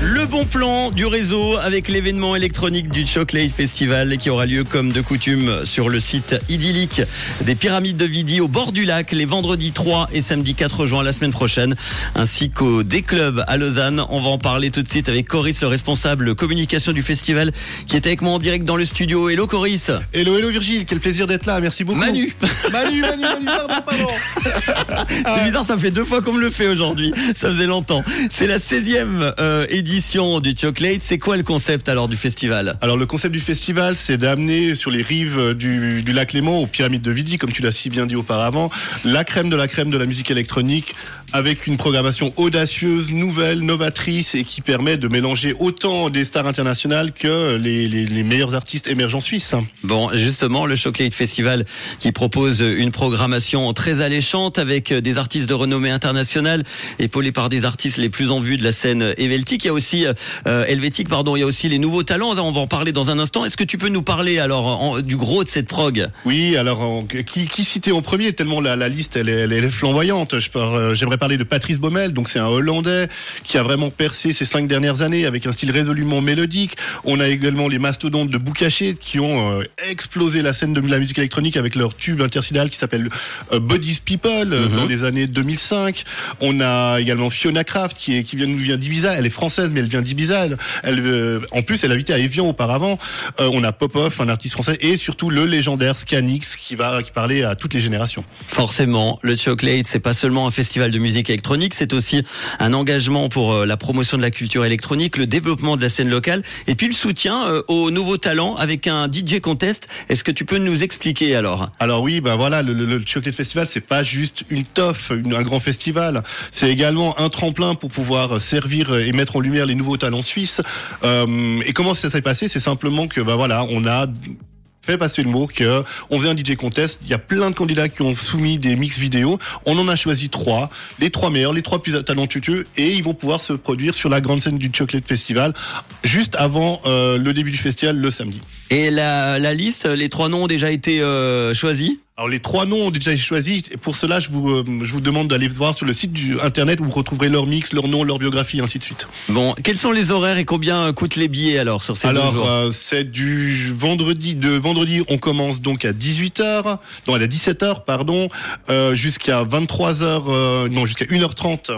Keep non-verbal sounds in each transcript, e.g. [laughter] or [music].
Le bon plan du réseau avec l'événement électronique du Chocolate Festival qui aura lieu comme de coutume sur le site idyllique des pyramides de Vidi au bord du lac les vendredis 3 et samedi 4 juin la semaine prochaine ainsi qu'au D-Club à Lausanne. On va en parler tout de suite avec Coris, le responsable communication du festival qui est avec moi en direct dans le studio. Hello Coris Hello, hello Virgile, quel plaisir d'être là, merci beaucoup. Manu Manu, Manu, Manu, pardon, pardon. [laughs] C'est bizarre, ça fait deux fois qu'on me le fait aujourd'hui. Ça faisait longtemps. C'est la 16e euh, édition du Chocolate. C'est quoi le concept alors du festival? Alors le concept du festival, c'est d'amener sur les rives du, du lac Léman, aux pyramides de Vidi, comme tu l'as si bien dit auparavant, la crème de la crème de la musique électronique, avec une programmation audacieuse, nouvelle, novatrice, et qui permet de mélanger autant des stars internationales que les, les, les meilleurs artistes émergents suisses. Bon, justement, le Chocolate Festival qui propose une programmation très alléchante avec des artistes de renommée internationale, épaulés par des artistes les plus en vue de la scène Il y a aussi euh, helvétique, pardon. Il y a aussi les nouveaux talents. On va en parler dans un instant. Est-ce que tu peux nous parler alors en- du gros de cette prog? Oui, alors en- qui, qui citer en premier? Tellement la, la liste elle est, elle est flamboyante. Euh, J'aimerais parler de Patrice Baumel, donc c'est un Hollandais qui a vraiment percé ces cinq dernières années avec un style résolument mélodique. On a également les mastodontes de Boucaché qui ont euh, explosé la scène de la musique électronique avec leur tube intersidéral qui s'appelle euh, Bodies People euh, dans les années 2005. On a également Fiona Kraft qui, est, qui vient, nous vient d'Ibiza. Elle est française mais elle vient d'Ibiza. Elle, elle, euh, en plus, elle habitait à Evian auparavant. Euh, on a Popov, un artiste français, et surtout le légendaire Scanix qui va qui parlait à toutes les générations. Forcément, le Chocolate, c'est pas seulement un festival de musique électronique, c'est aussi un engagement pour euh, la promotion de la culture électronique, le développement de la scène locale, et puis le soutien euh, aux nouveaux talents avec un DJ contest. Est-ce que tu peux nous expliquer alors? Alors oui, ben voilà, le, le, le Chocolate Festival, c'est pas juste une toffe, un grand festival. C'est également un tremplin pour pouvoir servir et mettre en les nouveaux talents suisses. Euh, et comment ça s'est passé? C'est simplement que ben voilà, on a fait passer le mot que on faisait un DJ contest. Il y a plein de candidats qui ont soumis des mix vidéo. On en a choisi trois, les trois meilleurs, les trois plus talentueux, et ils vont pouvoir se produire sur la grande scène du Chocolate Festival juste avant euh, le début du festival le samedi. Et la, la liste, les trois noms ont déjà été euh, choisis Alors les trois noms ont déjà été choisis. Et pour cela, je vous, euh, je vous demande d'aller voir sur le site du internet où vous retrouverez leur mix, leur nom, leur biographie, ainsi de suite. Bon, quels sont les horaires et combien coûtent les billets alors sur ces deux Alors jours euh, c'est du vendredi. De vendredi, on commence donc à 18h, non à 17h pardon, euh, jusqu'à 23h, euh, non jusqu'à 1h30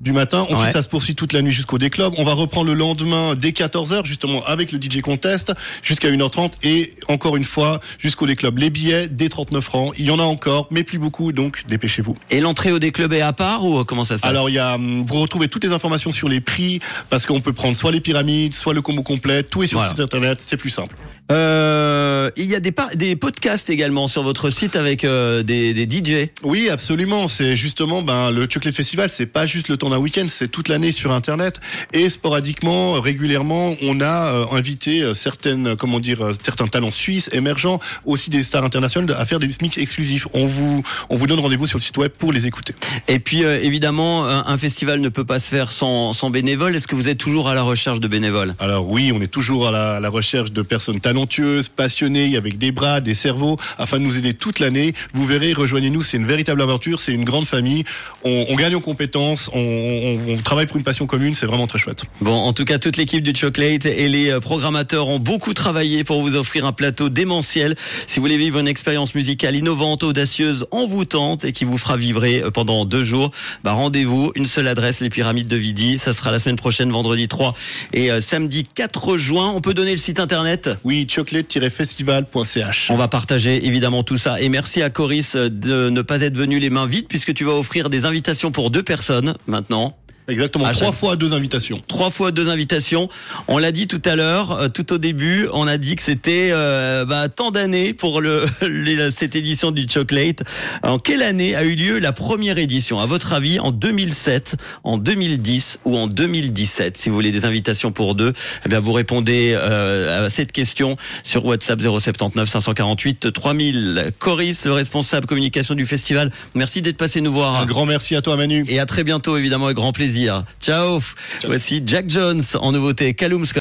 du matin. Ensuite, Ouais. ça se poursuit toute la nuit jusqu'au déclub. On va reprendre le lendemain dès 14h, justement, avec le DJ Contest, jusqu'à 1h30 et encore une fois, jusqu'au déclub. Les billets, dès 39 francs. Il y en a encore, mais plus beaucoup, donc dépêchez-vous. Et l'entrée au déclub est à part ou euh, comment ça se passe? Alors il y a, hum, vous retrouvez toutes les informations sur les prix parce qu'on peut prendre soit les pyramides, soit le combo complet. Tout est sur Voilà. le site internet, c'est plus simple. Euh, il y a des, podcasts également sur votre site avec euh, des, des DJ. Oui, absolument. C'est justement ben le Chocolate Festival, c'est pas juste le temps d'un week-end, c'est toute l'année sur internet et sporadiquement, régulièrement, on a euh, invité euh, certaines, comment dire, certains talents suisses émergents, aussi des stars internationales, à faire des mix exclusifs. On vous, on vous donne rendez-vous sur le site web pour les écouter. Et puis évidemment, un, un festival ne peut pas se faire sans, sans bénévoles. Est-ce que vous êtes toujours à la recherche de bénévoles? Alors oui, on est toujours à la, à la recherche de personnes talentueuses, passionnées, avec des bras, des cerveaux, afin de nous aider toute l'année. Vous verrez, rejoignez-nous, c'est une véritable aventure, c'est une grande famille. On, on gagne en compétences, on, on- on travaille pour une passion commune, c'est vraiment très chouette. Bon, en tout cas, toute l'équipe du Chocolate et les euh, programmateurs ont beaucoup travaillé pour vous offrir un plateau démentiel. Si vous voulez vivre une expérience musicale innovante, audacieuse, envoûtante et qui vous fera vibrer euh, pendant deux jours, bah rendez-vous. Une seule adresse, les pyramides de Vidi. Ça sera la semaine prochaine, vendredi 3 et euh, samedi 4 juin. On peut donner le site internet? Oui, chocolate-festival.ch. On va partager évidemment tout ça. Et merci à Coris euh, de ne pas être venu les mains vides puisque tu vas offrir des invitations pour deux personnes maintenant. Exactement, trois chaque- fois deux invitations. Trois fois deux invitations. On l'a dit tout à l'heure, euh, tout au début, on a dit que c'était euh, bah, tant d'années pour le, [laughs] les- cette édition du Chocolate. En quelle année a eu lieu la première édition? À votre avis, en 2007, en 2010 ou en 2017 Si vous voulez des invitations pour deux, eh bien vous répondez euh, à cette question sur WhatsApp 079 548 3000. Coris, le responsable communication du festival, merci d'être passé nous voir. Un grand merci à toi Manu. Et à très bientôt, évidemment, avec grand plaisir. Ciao. Voici Jack Jones en nouveauté. Scott.